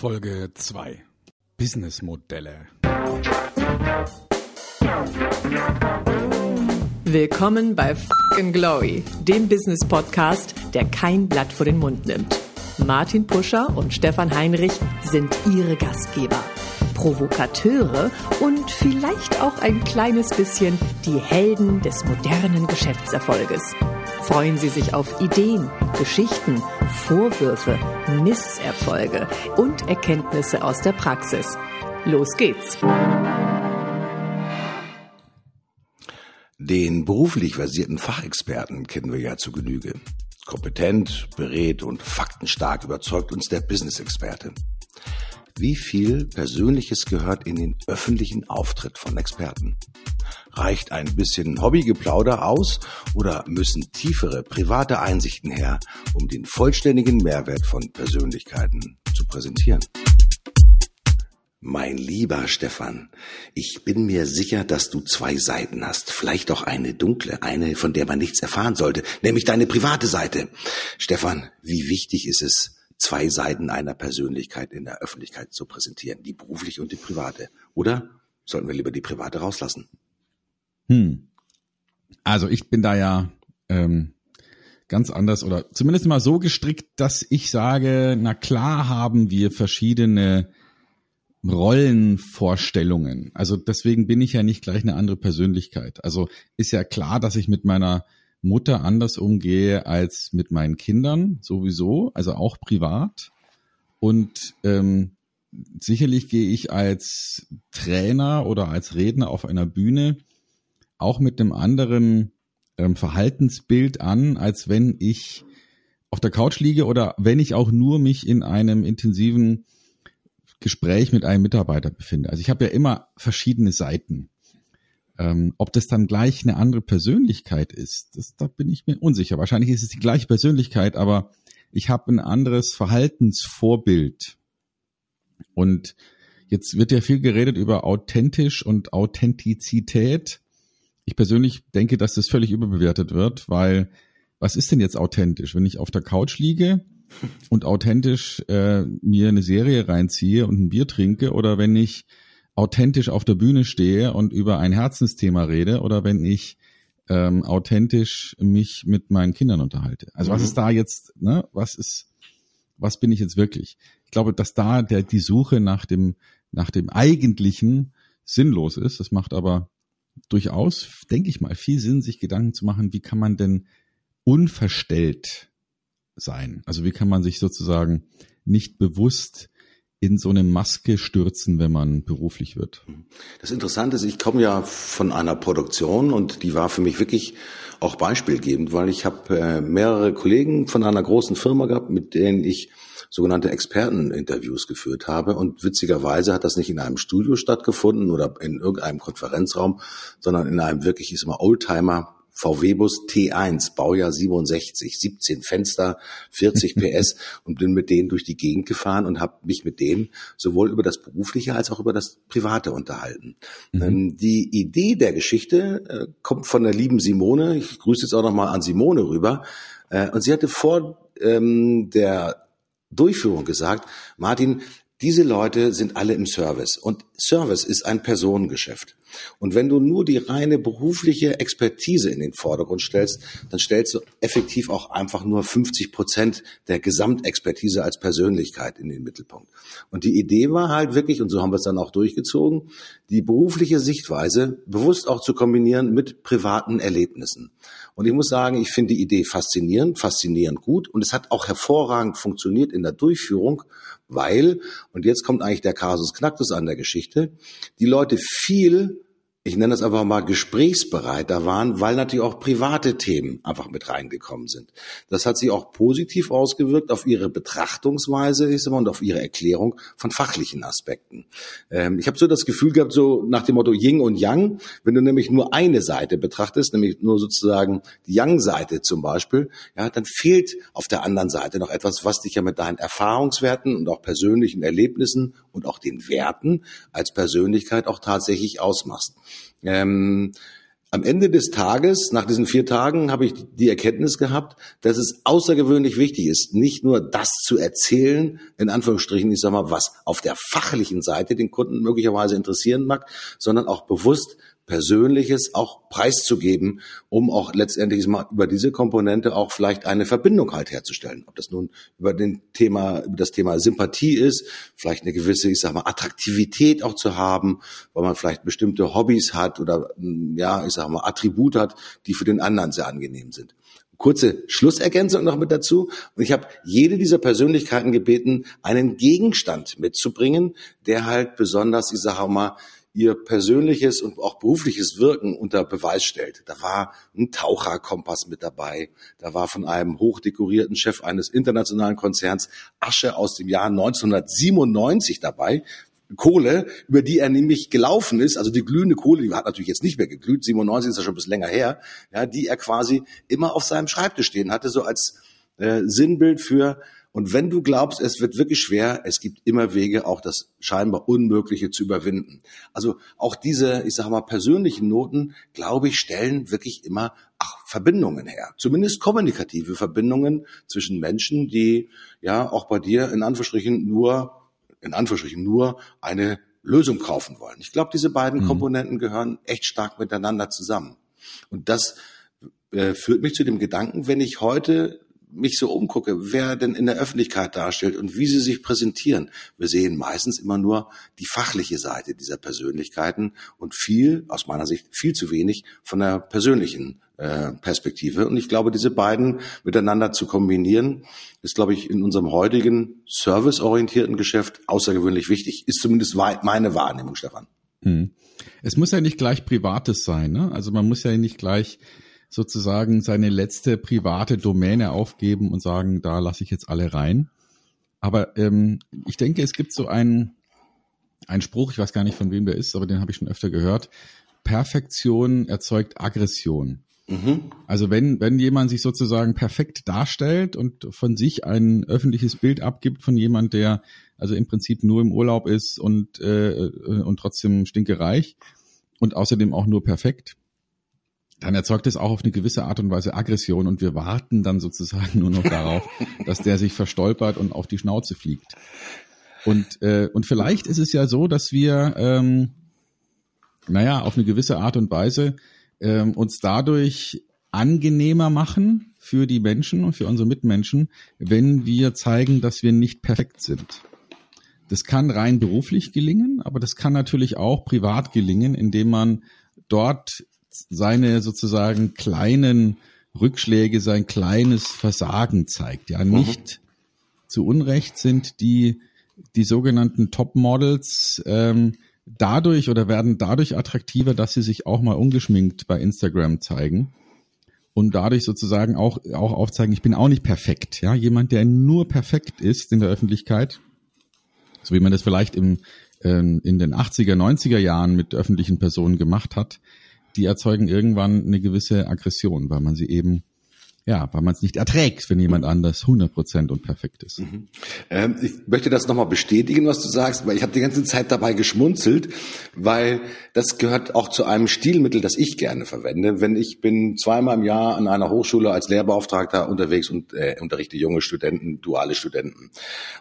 Folge 2 Businessmodelle. Willkommen bei Fucking Glory, dem Business Podcast, der kein Blatt vor den Mund nimmt. Martin Puscher und Stefan Heinrich sind ihre Gastgeber. Provokateure und vielleicht auch ein kleines bisschen die Helden des modernen Geschäftserfolges. Freuen Sie sich auf Ideen, Geschichten, Vorwürfe, Misserfolge und Erkenntnisse aus der Praxis. Los geht's! Den beruflich versierten Fachexperten kennen wir ja zu Genüge. Kompetent, berät und faktenstark überzeugt uns der Business-Experte. Wie viel Persönliches gehört in den öffentlichen Auftritt von Experten? Reicht ein bisschen Hobbygeplauder aus oder müssen tiefere private Einsichten her, um den vollständigen Mehrwert von Persönlichkeiten zu präsentieren? Mein lieber Stefan, ich bin mir sicher, dass du zwei Seiten hast. Vielleicht auch eine dunkle, eine, von der man nichts erfahren sollte, nämlich deine private Seite. Stefan, wie wichtig ist es, zwei Seiten einer Persönlichkeit in der Öffentlichkeit zu präsentieren, die berufliche und die private. Oder sollten wir lieber die private rauslassen? Hm. Also ich bin da ja ähm, ganz anders oder zumindest mal so gestrickt, dass ich sage, na klar haben wir verschiedene Rollenvorstellungen. Also deswegen bin ich ja nicht gleich eine andere Persönlichkeit. Also ist ja klar, dass ich mit meiner Mutter anders umgehe als mit meinen Kindern sowieso, also auch privat. Und ähm, sicherlich gehe ich als Trainer oder als Redner auf einer Bühne auch mit einem anderen ähm, Verhaltensbild an, als wenn ich auf der Couch liege oder wenn ich auch nur mich in einem intensiven Gespräch mit einem Mitarbeiter befinde. Also ich habe ja immer verschiedene Seiten. Ähm, ob das dann gleich eine andere Persönlichkeit ist, das, da bin ich mir unsicher. Wahrscheinlich ist es die gleiche Persönlichkeit, aber ich habe ein anderes Verhaltensvorbild. Und jetzt wird ja viel geredet über authentisch und Authentizität. Ich persönlich denke, dass das völlig überbewertet wird, weil was ist denn jetzt authentisch? Wenn ich auf der Couch liege und authentisch äh, mir eine Serie reinziehe und ein Bier trinke oder wenn ich authentisch auf der Bühne stehe und über ein Herzensthema rede oder wenn ich ähm, authentisch mich mit meinen Kindern unterhalte. Also mhm. was ist da jetzt, ne, was ist, was bin ich jetzt wirklich? Ich glaube, dass da der, die Suche nach dem, nach dem Eigentlichen sinnlos ist. Das macht aber durchaus, denke ich mal, viel Sinn, sich Gedanken zu machen, wie kann man denn unverstellt sein? Also wie kann man sich sozusagen nicht bewusst in so eine Maske stürzen, wenn man beruflich wird. Das Interessante ist, ich komme ja von einer Produktion und die war für mich wirklich auch beispielgebend, weil ich habe äh, mehrere Kollegen von einer großen Firma gehabt, mit denen ich sogenannte Experteninterviews geführt habe. Und witzigerweise hat das nicht in einem Studio stattgefunden oder in irgendeinem Konferenzraum, sondern in einem wirklich, ich sag mal, Oldtimer VW-Bus T1, Baujahr 67, 17 Fenster, 40 PS und bin mit denen durch die Gegend gefahren und habe mich mit denen sowohl über das Berufliche als auch über das Private unterhalten. Mhm. Ähm, die Idee der Geschichte äh, kommt von der lieben Simone. Ich grüße jetzt auch nochmal an Simone rüber. Äh, und sie hatte vor ähm, der Durchführung gesagt, Martin, diese Leute sind alle im Service und Service ist ein Personengeschäft. Und wenn du nur die reine berufliche Expertise in den Vordergrund stellst, dann stellst du effektiv auch einfach nur 50 Prozent der Gesamtexpertise als Persönlichkeit in den Mittelpunkt. Und die Idee war halt wirklich, und so haben wir es dann auch durchgezogen, die berufliche Sichtweise bewusst auch zu kombinieren mit privaten Erlebnissen. Und ich muss sagen, ich finde die Idee faszinierend, faszinierend gut und es hat auch hervorragend funktioniert in der Durchführung, weil, und jetzt kommt eigentlich der Kasus Knacktus an der Geschichte, die Leute viel ich nenne das einfach mal gesprächsbereiter waren, weil natürlich auch private Themen einfach mit reingekommen sind. Das hat sich auch positiv ausgewirkt auf ihre Betrachtungsweise ich sag mal, und auf ihre Erklärung von fachlichen Aspekten. Ähm, ich habe so das Gefühl gehabt, so nach dem Motto Yin und Yang, wenn du nämlich nur eine Seite betrachtest, nämlich nur sozusagen die Yang-Seite zum Beispiel, ja, dann fehlt auf der anderen Seite noch etwas, was dich ja mit deinen Erfahrungswerten und auch persönlichen Erlebnissen und auch den Werten als Persönlichkeit auch tatsächlich ausmachst. Ähm, am Ende des Tages, nach diesen vier Tagen, habe ich die Erkenntnis gehabt, dass es außergewöhnlich wichtig ist, nicht nur das zu erzählen, in Anführungsstrichen, ich sag mal, was auf der fachlichen Seite den Kunden möglicherweise interessieren mag, sondern auch bewusst Persönliches auch preiszugeben, um auch letztendlich mal über diese Komponente auch vielleicht eine Verbindung halt herzustellen. Ob das nun über den Thema, über das Thema Sympathie ist, vielleicht eine gewisse, ich sag mal, Attraktivität auch zu haben, weil man vielleicht bestimmte Hobbys hat oder, ja, ich sag mal, Attribute hat, die für den anderen sehr angenehm sind kurze Schlussergänzung noch mit dazu. Und ich habe jede dieser Persönlichkeiten gebeten, einen Gegenstand mitzubringen, der halt besonders, ich sage mal, ihr persönliches und auch berufliches Wirken unter Beweis stellt. Da war ein Taucherkompass mit dabei. Da war von einem hochdekorierten Chef eines internationalen Konzerns Asche aus dem Jahr 1997 dabei. Kohle, über die er nämlich gelaufen ist, also die glühende Kohle, die hat natürlich jetzt nicht mehr geglüht, 97 ist ja schon ein bisschen länger her, ja, die er quasi immer auf seinem Schreibtisch stehen hatte, so als äh, Sinnbild für und wenn du glaubst, es wird wirklich schwer, es gibt immer Wege, auch das scheinbar Unmögliche zu überwinden. Also auch diese, ich sage mal, persönlichen Noten, glaube ich, stellen wirklich immer ach, Verbindungen her. Zumindest kommunikative Verbindungen zwischen Menschen, die ja auch bei dir in Anführungsstrichen nur, in Anführungsstrichen nur eine Lösung kaufen wollen. Ich glaube, diese beiden mhm. Komponenten gehören echt stark miteinander zusammen. Und das äh, führt mich zu dem Gedanken, wenn ich heute mich so umgucke, wer denn in der Öffentlichkeit darstellt und wie sie sich präsentieren, wir sehen meistens immer nur die fachliche Seite dieser Persönlichkeiten und viel, aus meiner Sicht, viel zu wenig von der persönlichen äh, Perspektive. Und ich glaube, diese beiden miteinander zu kombinieren, ist, glaube ich, in unserem heutigen serviceorientierten Geschäft außergewöhnlich wichtig. Ist zumindest meine Wahrnehmung, Stefan. Hm. Es muss ja nicht gleich Privates sein. Ne? Also man muss ja nicht gleich sozusagen seine letzte private Domäne aufgeben und sagen, da lasse ich jetzt alle rein. Aber ähm, ich denke, es gibt so einen, einen Spruch, ich weiß gar nicht von wem der ist, aber den habe ich schon öfter gehört. Perfektion erzeugt Aggression. Mhm. Also wenn, wenn jemand sich sozusagen perfekt darstellt und von sich ein öffentliches Bild abgibt von jemand, der also im Prinzip nur im Urlaub ist und, äh, und trotzdem stinkereich und außerdem auch nur perfekt, dann erzeugt es auch auf eine gewisse Art und Weise Aggression und wir warten dann sozusagen nur noch darauf, dass der sich verstolpert und auf die Schnauze fliegt. Und, äh, und vielleicht ist es ja so, dass wir, ähm, naja, auf eine gewisse Art und Weise ähm, uns dadurch angenehmer machen für die Menschen und für unsere Mitmenschen, wenn wir zeigen, dass wir nicht perfekt sind. Das kann rein beruflich gelingen, aber das kann natürlich auch privat gelingen, indem man dort seine sozusagen kleinen Rückschläge, sein kleines Versagen zeigt. Ja, mhm. nicht mhm. zu Unrecht sind die, die sogenannten Top-Models ähm, dadurch oder werden dadurch attraktiver, dass sie sich auch mal ungeschminkt bei Instagram zeigen und dadurch sozusagen auch, auch aufzeigen, ich bin auch nicht perfekt. Ja, jemand, der nur perfekt ist in der Öffentlichkeit, so wie man das vielleicht im, ähm, in den 80er, 90er Jahren mit öffentlichen Personen gemacht hat, die erzeugen irgendwann eine gewisse Aggression, weil man sie eben ja, weil man es nicht erträgt, wenn jemand anders 100% und perfekt ist. Mhm. Ähm, ich möchte das nochmal bestätigen, was du sagst, weil ich habe die ganze Zeit dabei geschmunzelt, weil das gehört auch zu einem Stilmittel, das ich gerne verwende. Wenn ich bin zweimal im Jahr an einer Hochschule als Lehrbeauftragter unterwegs und äh, unterrichte junge Studenten, duale Studenten.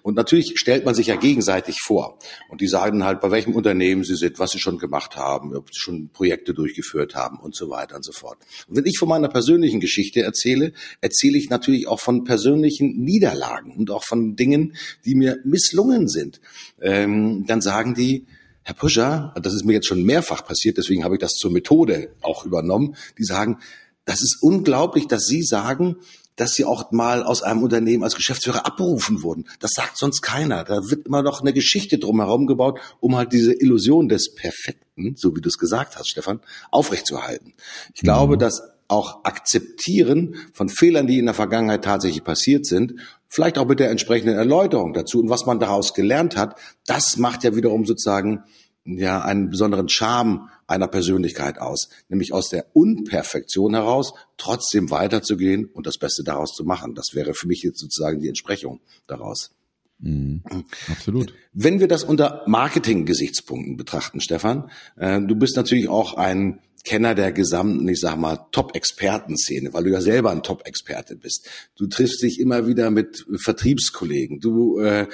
Und natürlich stellt man sich ja gegenseitig vor. Und die sagen halt, bei welchem Unternehmen sie sind, was sie schon gemacht haben, ob sie schon Projekte durchgeführt haben und so weiter und so fort. Und wenn ich von meiner persönlichen Geschichte erzähle, erzähle ich natürlich auch von persönlichen Niederlagen und auch von Dingen, die mir misslungen sind. Ähm, dann sagen die, Herr Puscher, das ist mir jetzt schon mehrfach passiert, deswegen habe ich das zur Methode auch übernommen, die sagen, das ist unglaublich, dass Sie sagen, dass sie auch mal aus einem Unternehmen als Geschäftsführer abberufen wurden. Das sagt sonst keiner. Da wird immer noch eine Geschichte drumherum gebaut, um halt diese Illusion des Perfekten, so wie du es gesagt hast, Stefan, aufrechtzuerhalten. Ich mhm. glaube, dass auch akzeptieren von Fehlern, die in der Vergangenheit tatsächlich passiert sind, vielleicht auch mit der entsprechenden Erläuterung dazu und was man daraus gelernt hat, das macht ja wiederum sozusagen ja einen besonderen Charme einer Persönlichkeit aus, nämlich aus der Unperfektion heraus trotzdem weiterzugehen und das Beste daraus zu machen. Das wäre für mich jetzt sozusagen die Entsprechung daraus. Mhm, absolut. Wenn wir das unter Marketing-Gesichtspunkten betrachten, Stefan, äh, du bist natürlich auch ein Kenner der gesamten, ich sag mal, Top-Experten-Szene, weil du ja selber ein Top-Experte bist. Du triffst dich immer wieder mit Vertriebskollegen. Du äh,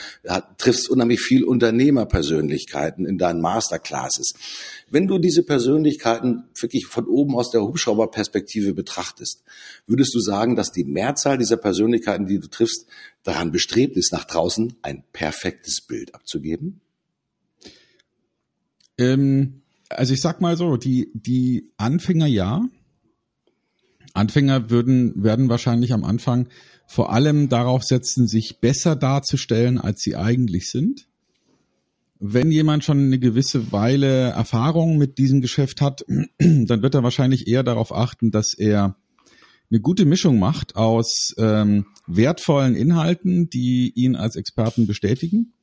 triffst unheimlich viel Unternehmerpersönlichkeiten in deinen Masterclasses. Wenn du diese Persönlichkeiten wirklich von oben aus der Hubschrauberperspektive betrachtest, würdest du sagen, dass die Mehrzahl dieser Persönlichkeiten, die du triffst, daran bestrebt ist, nach draußen ein perfektes Bild abzugeben? Ähm, also ich sag mal so, die, die Anfänger ja. Anfänger würden, werden wahrscheinlich am Anfang vor allem darauf setzen, sich besser darzustellen, als sie eigentlich sind. Wenn jemand schon eine gewisse Weile Erfahrung mit diesem Geschäft hat, dann wird er wahrscheinlich eher darauf achten, dass er eine gute Mischung macht aus ähm, wertvollen Inhalten, die ihn als Experten bestätigen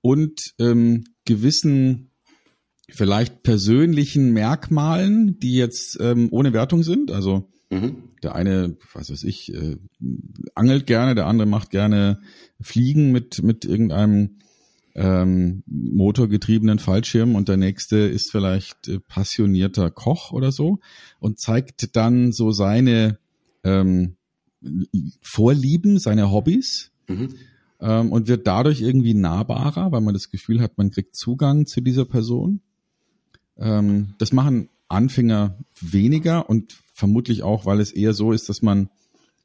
und ähm, gewissen vielleicht persönlichen Merkmalen, die jetzt ähm, ohne Wertung sind. Also mhm. der eine, was weiß ich, äh, angelt gerne, der andere macht gerne Fliegen mit mit irgendeinem ähm, motorgetriebenen Fallschirm und der nächste ist vielleicht äh, passionierter Koch oder so und zeigt dann so seine ähm, Vorlieben, seine Hobbys. Mhm. Ähm, und wird dadurch irgendwie nahbarer, weil man das Gefühl hat, man kriegt Zugang zu dieser Person. Ähm, das machen Anfänger weniger und vermutlich auch, weil es eher so ist, dass man,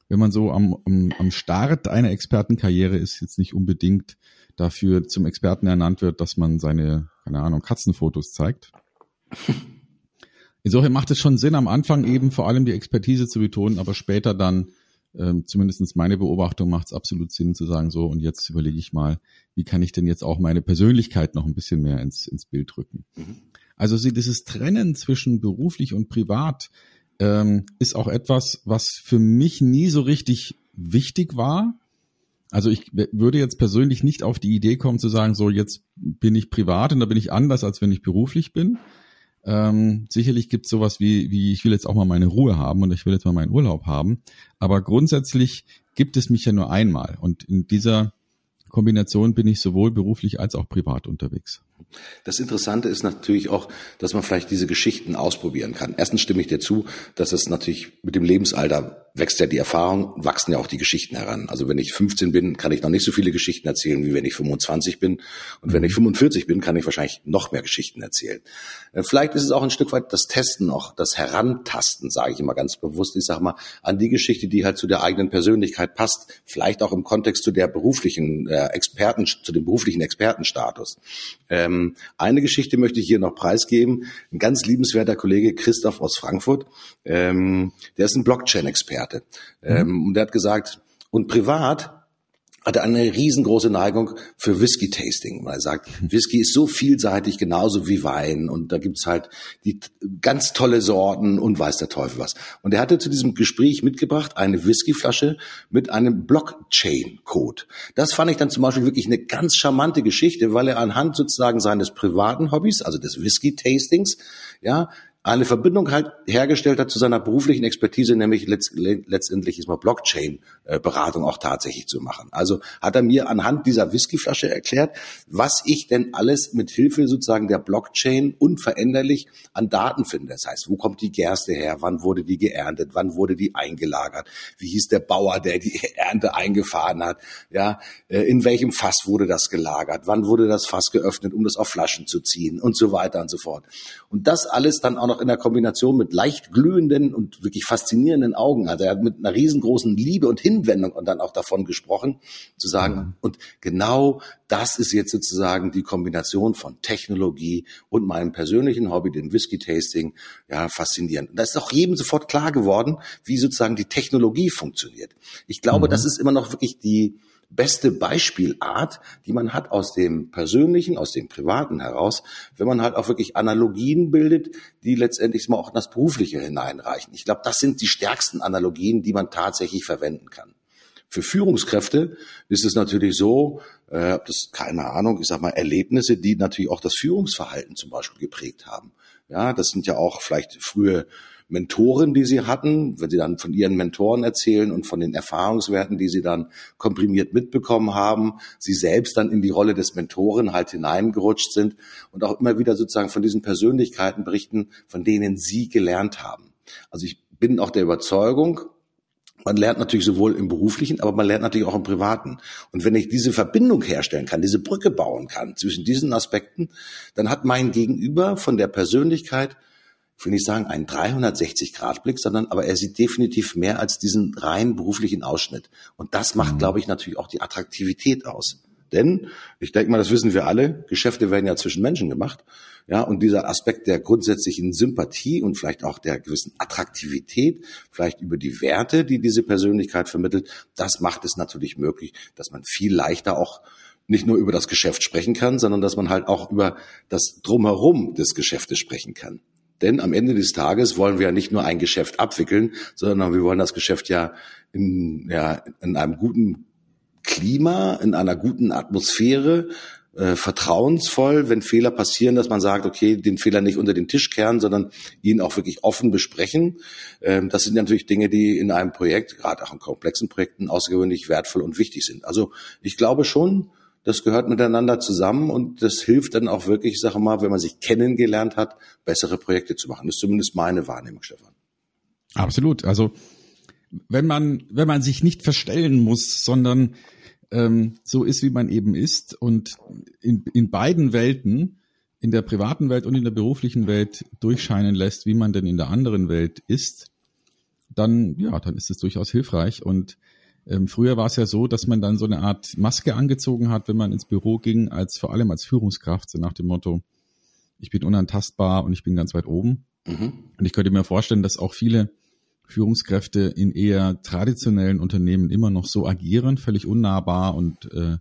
wenn man so am, am, am Start einer Expertenkarriere ist, jetzt nicht unbedingt dafür zum Experten ernannt wird, dass man seine, keine Ahnung, Katzenfotos zeigt. Insofern macht es schon Sinn, am Anfang eben vor allem die Expertise zu betonen, aber später dann, ähm, zumindest meine Beobachtung, macht es absolut Sinn zu sagen, so, und jetzt überlege ich mal, wie kann ich denn jetzt auch meine Persönlichkeit noch ein bisschen mehr ins, ins Bild rücken. Mhm. Also sie, dieses Trennen zwischen beruflich und privat ähm, ist auch etwas, was für mich nie so richtig wichtig war. Also ich würde jetzt persönlich nicht auf die Idee kommen zu sagen, so jetzt bin ich privat und da bin ich anders, als wenn ich beruflich bin. Ähm, sicherlich gibt es sowas wie, wie, ich will jetzt auch mal meine Ruhe haben und ich will jetzt mal meinen Urlaub haben. Aber grundsätzlich gibt es mich ja nur einmal. Und in dieser Kombination bin ich sowohl beruflich als auch privat unterwegs. Das Interessante ist natürlich auch, dass man vielleicht diese Geschichten ausprobieren kann. Erstens stimme ich dir zu, dass es natürlich mit dem Lebensalter wächst ja die Erfahrung, wachsen ja auch die Geschichten heran. Also wenn ich 15 bin, kann ich noch nicht so viele Geschichten erzählen, wie wenn ich 25 bin. Und wenn ich 45 bin, kann ich wahrscheinlich noch mehr Geschichten erzählen. Äh, vielleicht ist es auch ein Stück weit das Testen noch, das Herantasten, sage ich immer ganz bewusst. Ich sage mal, an die Geschichte, die halt zu der eigenen Persönlichkeit passt. Vielleicht auch im Kontext zu der beruflichen äh, Experten, zu dem beruflichen Expertenstatus. Ähm, eine Geschichte möchte ich hier noch preisgeben. Ein ganz liebenswerter Kollege Christoph aus Frankfurt, ähm, der ist ein Blockchain-Experte. Experte. Mhm. Ähm, und der hat gesagt, und privat hat er eine riesengroße Neigung für Whisky-Tasting. Weil er sagt, Whisky ist so vielseitig, genauso wie Wein. Und da gibt's halt die ganz tolle Sorten und weiß der Teufel was. Und er hatte zu diesem Gespräch mitgebracht eine Whiskyflasche mit einem Blockchain-Code. Das fand ich dann zum Beispiel wirklich eine ganz charmante Geschichte, weil er anhand sozusagen seines privaten Hobbys, also des Whisky-Tastings, ja, eine Verbindung halt hergestellt hat zu seiner beruflichen Expertise, nämlich letztendlich ist mal Blockchain-Beratung auch tatsächlich zu machen. Also hat er mir anhand dieser Whiskyflasche erklärt, was ich denn alles mit Hilfe sozusagen der Blockchain unveränderlich an Daten finde. Das heißt, wo kommt die Gerste her? Wann wurde die geerntet? Wann wurde die eingelagert? Wie hieß der Bauer, der die Ernte eingefahren hat? Ja, äh, in welchem Fass wurde das gelagert? Wann wurde das Fass geöffnet, um das auf Flaschen zu ziehen und so weiter und so fort. Und das alles dann auch noch noch in der Kombination mit leicht glühenden und wirklich faszinierenden Augen. Also er hat mit einer riesengroßen Liebe und Hinwendung und dann auch davon gesprochen, zu sagen, mhm. und genau das ist jetzt sozusagen die Kombination von Technologie und meinem persönlichen Hobby, dem Whisky-Tasting, ja, faszinierend. Und da ist auch jedem sofort klar geworden, wie sozusagen die Technologie funktioniert. Ich glaube, mhm. das ist immer noch wirklich die, beste Beispielart, die man hat aus dem Persönlichen, aus dem Privaten heraus, wenn man halt auch wirklich Analogien bildet, die letztendlich mal auch in das Berufliche hineinreichen. Ich glaube, das sind die stärksten Analogien, die man tatsächlich verwenden kann. Für Führungskräfte ist es natürlich so, äh, das keine Ahnung, ich sag mal Erlebnisse, die natürlich auch das Führungsverhalten zum Beispiel geprägt haben. Ja, das sind ja auch vielleicht frühe Mentoren, die sie hatten, wenn sie dann von ihren Mentoren erzählen und von den Erfahrungswerten, die sie dann komprimiert mitbekommen haben, sie selbst dann in die Rolle des Mentoren halt hineingerutscht sind und auch immer wieder sozusagen von diesen Persönlichkeiten berichten, von denen sie gelernt haben. Also ich bin auch der Überzeugung, man lernt natürlich sowohl im beruflichen, aber man lernt natürlich auch im privaten. Und wenn ich diese Verbindung herstellen kann, diese Brücke bauen kann zwischen diesen Aspekten, dann hat mein Gegenüber von der Persönlichkeit, ich will nicht sagen einen 360-Grad-Blick, sondern aber er sieht definitiv mehr als diesen rein beruflichen Ausschnitt. Und das macht, mhm. glaube ich, natürlich auch die Attraktivität aus. Denn, ich denke mal, das wissen wir alle, Geschäfte werden ja zwischen Menschen gemacht. Ja, und dieser Aspekt der grundsätzlichen Sympathie und vielleicht auch der gewissen Attraktivität, vielleicht über die Werte, die diese Persönlichkeit vermittelt, das macht es natürlich möglich, dass man viel leichter auch nicht nur über das Geschäft sprechen kann, sondern dass man halt auch über das Drumherum des Geschäftes sprechen kann. Denn am Ende des Tages wollen wir ja nicht nur ein Geschäft abwickeln, sondern wir wollen das Geschäft ja in, ja, in einem guten Klima, in einer guten Atmosphäre, äh, vertrauensvoll, wenn Fehler passieren, dass man sagt, okay, den Fehler nicht unter den Tisch kehren, sondern ihn auch wirklich offen besprechen. Ähm, das sind natürlich Dinge, die in einem Projekt, gerade auch in komplexen Projekten, außergewöhnlich wertvoll und wichtig sind. Also ich glaube schon, das gehört miteinander zusammen und das hilft dann auch wirklich, ich sage mal, wenn man sich kennengelernt hat, bessere Projekte zu machen. Das ist zumindest meine Wahrnehmung, Stefan. Absolut. Also wenn man, wenn man sich nicht verstellen muss, sondern ähm, so ist, wie man eben ist und in, in beiden Welten, in der privaten Welt und in der beruflichen Welt durchscheinen lässt, wie man denn in der anderen Welt ist, dann, ja, dann ist es durchaus hilfreich. Und ähm, früher war es ja so, dass man dann so eine Art Maske angezogen hat, wenn man ins Büro ging, als vor allem als Führungskraft, so nach dem Motto, ich bin unantastbar und ich bin ganz weit oben. Mhm. Und ich könnte mir vorstellen, dass auch viele Führungskräfte in eher traditionellen Unternehmen immer noch so agieren, völlig unnahbar und, äh,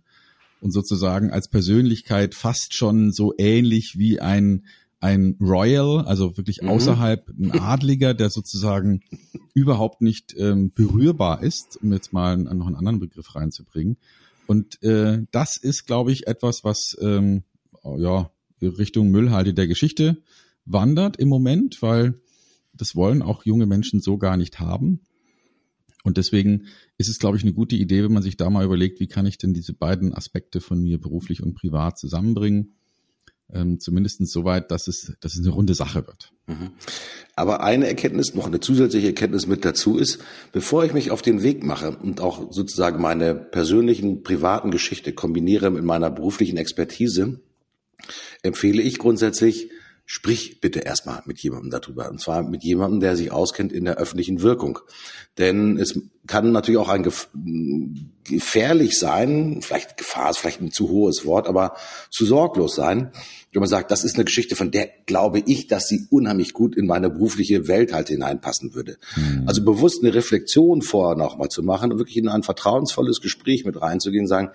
und sozusagen als Persönlichkeit fast schon so ähnlich wie ein, ein Royal, also wirklich mhm. außerhalb ein Adliger, der sozusagen überhaupt nicht ähm, berührbar ist, um jetzt mal noch einen anderen Begriff reinzubringen. Und äh, das ist, glaube ich, etwas, was ähm, ja Richtung Müllhalde der Geschichte wandert im Moment, weil das wollen auch junge Menschen so gar nicht haben. Und deswegen ist es, glaube ich, eine gute Idee, wenn man sich da mal überlegt, wie kann ich denn diese beiden Aspekte von mir beruflich und privat zusammenbringen. Ähm, zumindest soweit, dass es, dass es eine runde Sache wird. Mhm. Aber eine Erkenntnis, noch eine zusätzliche Erkenntnis mit dazu ist, bevor ich mich auf den Weg mache und auch sozusagen meine persönlichen, privaten Geschichte kombiniere mit meiner beruflichen Expertise, empfehle ich grundsätzlich, sprich bitte erstmal mit jemandem darüber. Und zwar mit jemandem, der sich auskennt in der öffentlichen Wirkung. Denn es kann natürlich auch ein gef gefährlich sein, vielleicht Gefahr ist vielleicht ein zu hohes Wort, aber zu sorglos sein, wenn man sagt, das ist eine Geschichte, von der glaube ich, dass sie unheimlich gut in meine berufliche Welt halt hineinpassen würde. Mhm. Also bewusst eine Reflexion vorher nochmal zu machen und wirklich in ein vertrauensvolles Gespräch mit reinzugehen und sagen,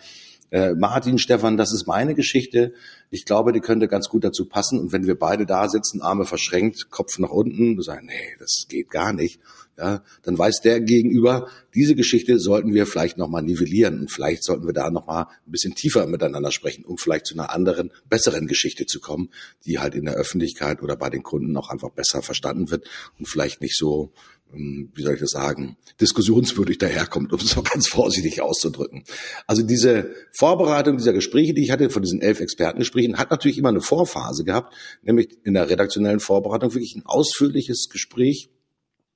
äh, Martin, Stefan, das ist meine Geschichte. Ich glaube, die könnte ganz gut dazu passen. Und wenn wir beide da sitzen, Arme verschränkt, Kopf nach unten, und sagen, nee, das geht gar nicht, ja, dann weiß der gegenüber, diese Geschichte sollten wir vielleicht nochmal nivellieren und vielleicht sollten wir da nochmal ein bisschen tiefer miteinander sprechen, um vielleicht zu einer anderen, besseren Geschichte zu kommen, die halt in der Öffentlichkeit oder bei den Kunden auch einfach besser verstanden wird und vielleicht nicht so ähm, wie soll ich das sagen, diskussionswürdig daherkommt, um es mal ganz vorsichtig auszudrücken. Also diese Vorbereitung dieser Gespräche, die ich hatte, von diesen elf Expertengesprächen, hat natürlich immer eine Vorphase gehabt, nämlich in der redaktionellen Vorbereitung wirklich ein ausführliches Gespräch,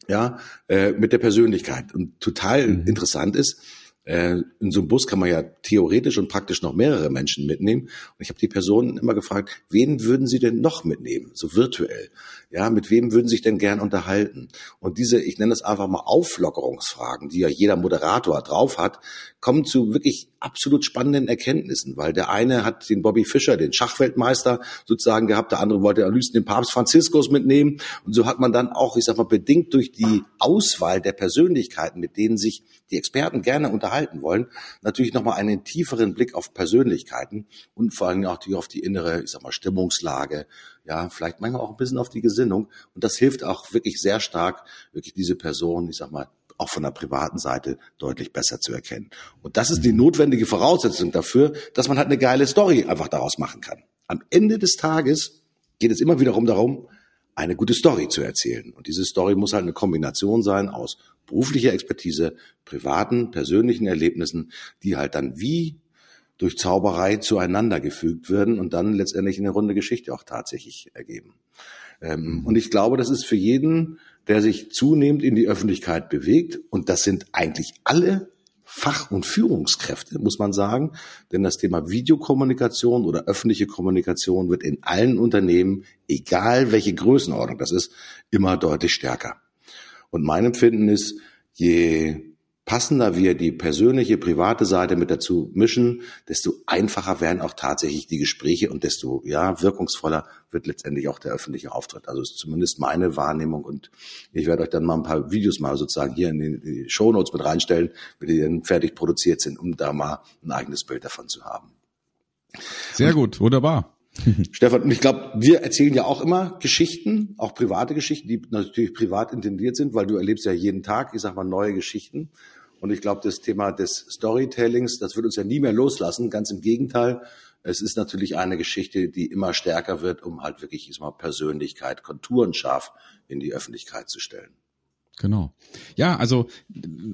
ja, äh, mit der Persönlichkeit. Und total mhm. interessant ist, äh, in so einem Bus kann man ja theoretisch und praktisch noch mehrere Menschen mitnehmen. Und ich habe die Personen immer gefragt, wen würden sie denn noch mitnehmen, so virtuell? Ja, mit wem würden sie sich denn gern unterhalten? Und diese, ich nenne das einfach mal Auflockerungsfragen, die ja jeder Moderator drauf hat, kommen zu wirklich absolut spannenden Erkenntnissen, weil der eine hat den Bobby Fischer, den Schachweltmeister sozusagen gehabt, der andere wollte am liebsten den Papst Franziskus mitnehmen. Und so hat man dann auch, ich sag mal, bedingt durch die Auswahl der Persönlichkeiten, mit denen sich die Experten gerne unterhalten wollen, natürlich nochmal einen tieferen Blick auf Persönlichkeiten und vor allem auch auf die innere, ich sag mal, Stimmungslage, ja, vielleicht manchmal auch ein bisschen auf die Gesinnung. Und das hilft auch wirklich sehr stark, wirklich diese Person, ich sag mal, auch von der privaten Seite deutlich besser zu erkennen. Und das ist die notwendige Voraussetzung dafür, dass man halt eine geile Story einfach daraus machen kann. Am Ende des Tages geht es immer wiederum darum, eine gute Story zu erzählen. Und diese Story muss halt eine Kombination sein aus beruflicher Expertise, privaten, persönlichen Erlebnissen, die halt dann wie durch Zauberei zueinander gefügt werden und dann letztendlich eine runde Geschichte auch tatsächlich ergeben. Ähm, und ich glaube, das ist für jeden, der sich zunehmend in die Öffentlichkeit bewegt, und das sind eigentlich alle Fach- und Führungskräfte, muss man sagen. Denn das Thema Videokommunikation oder öffentliche Kommunikation wird in allen Unternehmen, egal welche Größenordnung das ist, immer deutlich stärker. Und mein Empfinden ist, je passender wir die persönliche, private Seite mit dazu mischen, desto einfacher werden auch tatsächlich die Gespräche und desto ja wirkungsvoller wird letztendlich auch der öffentliche Auftritt. Also ist zumindest meine Wahrnehmung und ich werde euch dann mal ein paar Videos mal sozusagen hier in die, die Show Notes mit reinstellen, wenn die dann fertig produziert sind, um da mal ein eigenes Bild davon zu haben. Sehr und, gut, wunderbar. Stefan, und ich glaube, wir erzählen ja auch immer Geschichten, auch private Geschichten, die natürlich privat intendiert sind, weil du erlebst ja jeden Tag, ich sag mal, neue Geschichten. Und ich glaube, das Thema des Storytellings, das wird uns ja nie mehr loslassen. Ganz im Gegenteil. Es ist natürlich eine Geschichte, die immer stärker wird, um halt wirklich ich mal, Persönlichkeit, konturenscharf in die Öffentlichkeit zu stellen. Genau. Ja, also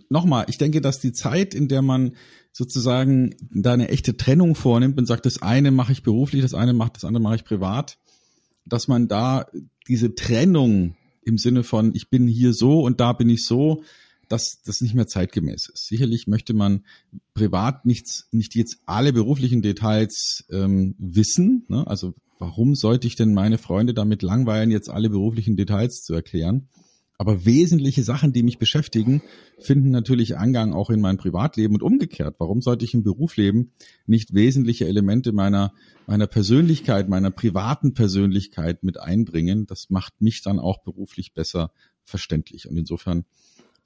nochmal, ich denke, dass die Zeit, in der man sozusagen da eine echte Trennung vornimmt und sagt, das eine mache ich beruflich, das eine macht, das andere mache ich privat, dass man da diese Trennung im Sinne von, ich bin hier so und da bin ich so, dass das nicht mehr zeitgemäß ist. Sicherlich möchte man privat nichts, nicht jetzt alle beruflichen Details ähm, wissen. Ne? Also warum sollte ich denn meine Freunde damit langweilen, jetzt alle beruflichen Details zu erklären? Aber wesentliche Sachen, die mich beschäftigen, finden natürlich Angang auch in mein Privatleben und umgekehrt. Warum sollte ich im Berufsleben nicht wesentliche Elemente meiner, meiner Persönlichkeit, meiner privaten Persönlichkeit mit einbringen? Das macht mich dann auch beruflich besser verständlich. Und insofern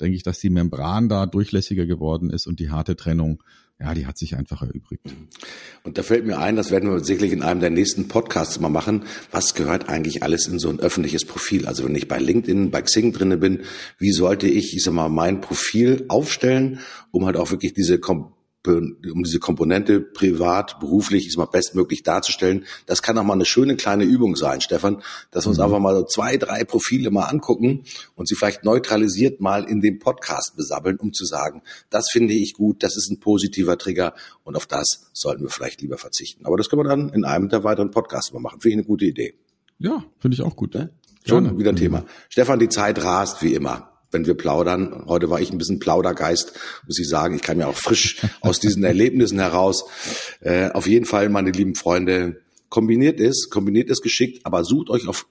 denke ich, dass die Membran da durchlässiger geworden ist und die harte Trennung, ja, die hat sich einfach erübrigt. Und da fällt mir ein, das werden wir sicherlich in einem der nächsten Podcasts mal machen. Was gehört eigentlich alles in so ein öffentliches Profil? Also wenn ich bei LinkedIn, bei Xing drinne bin, wie sollte ich, ich sag mal, mein Profil aufstellen, um halt auch wirklich diese um diese Komponente privat, beruflich ist mal bestmöglich darzustellen. Das kann auch mal eine schöne kleine Übung sein, Stefan, dass wir uns mhm. einfach mal so zwei, drei Profile mal angucken und sie vielleicht neutralisiert mal in dem Podcast besabbeln, um zu sagen, das finde ich gut, das ist ein positiver Trigger und auf das sollten wir vielleicht lieber verzichten. Aber das können wir dann in einem der weiteren Podcasts mal machen. Finde ich eine gute Idee. Ja, finde ich auch gut. Ne? Schon wieder ein Thema. Mhm. Stefan, die Zeit rast wie immer wenn wir plaudern. Heute war ich ein bisschen Plaudergeist, muss ich sagen. Ich kam ja auch frisch aus diesen Erlebnissen heraus. Äh, auf jeden Fall, meine lieben Freunde, kombiniert es, kombiniert es geschickt, aber sucht euch auf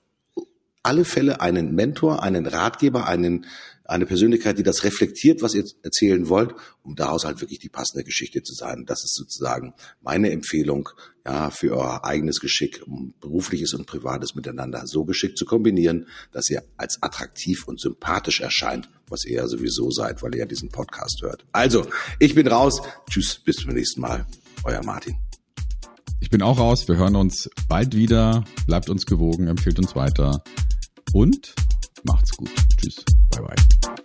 alle Fälle einen Mentor, einen Ratgeber, einen eine Persönlichkeit, die das reflektiert, was ihr erzählen wollt, um daraus halt wirklich die passende Geschichte zu sein. Das ist sozusagen meine Empfehlung, ja, für euer eigenes Geschick, um berufliches und privates miteinander so geschickt zu kombinieren, dass ihr als attraktiv und sympathisch erscheint, was ihr ja sowieso seid, weil ihr ja diesen Podcast hört. Also, ich bin raus. Tschüss, bis zum nächsten Mal. Euer Martin. Ich bin auch raus. Wir hören uns bald wieder. Bleibt uns gewogen, empfiehlt uns weiter und macht's gut. Tschüss. Bye bye.